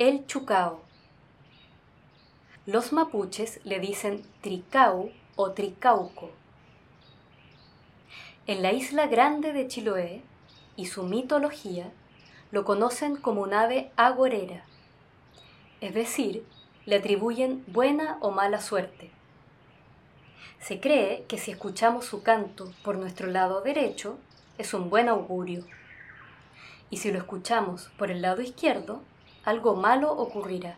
el Chucao. Los mapuches le dicen tricau o tricauco. En la isla grande de Chiloé y su mitología lo conocen como un ave agorera, es decir, le atribuyen buena o mala suerte. Se cree que si escuchamos su canto por nuestro lado derecho, es un buen augurio. Y si lo escuchamos por el lado izquierdo, algo malo ocurrirá.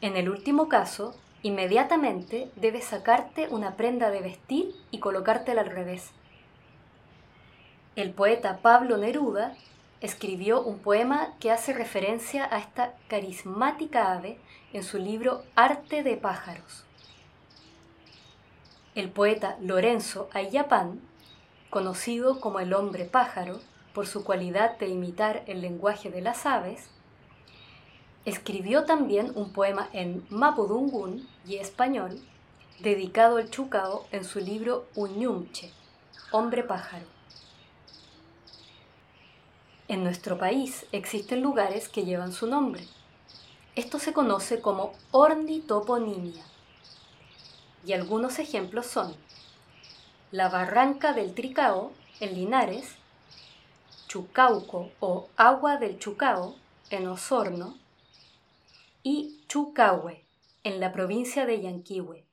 En el último caso, inmediatamente debes sacarte una prenda de vestir y colocártela al revés. El poeta Pablo Neruda escribió un poema que hace referencia a esta carismática ave en su libro Arte de pájaros. El poeta Lorenzo Ayapán, conocido como el hombre pájaro por su cualidad de imitar el lenguaje de las aves, escribió también un poema en mapudungún y español dedicado al Chucao en su libro Uñumche, Hombre pájaro. En nuestro país existen lugares que llevan su nombre. Esto se conoce como ornitoponimia. Y algunos ejemplos son la Barranca del Tricao en Linares, Chucauco o Agua del Chucao en Osorno y Chucahue en la provincia de Yanquihue.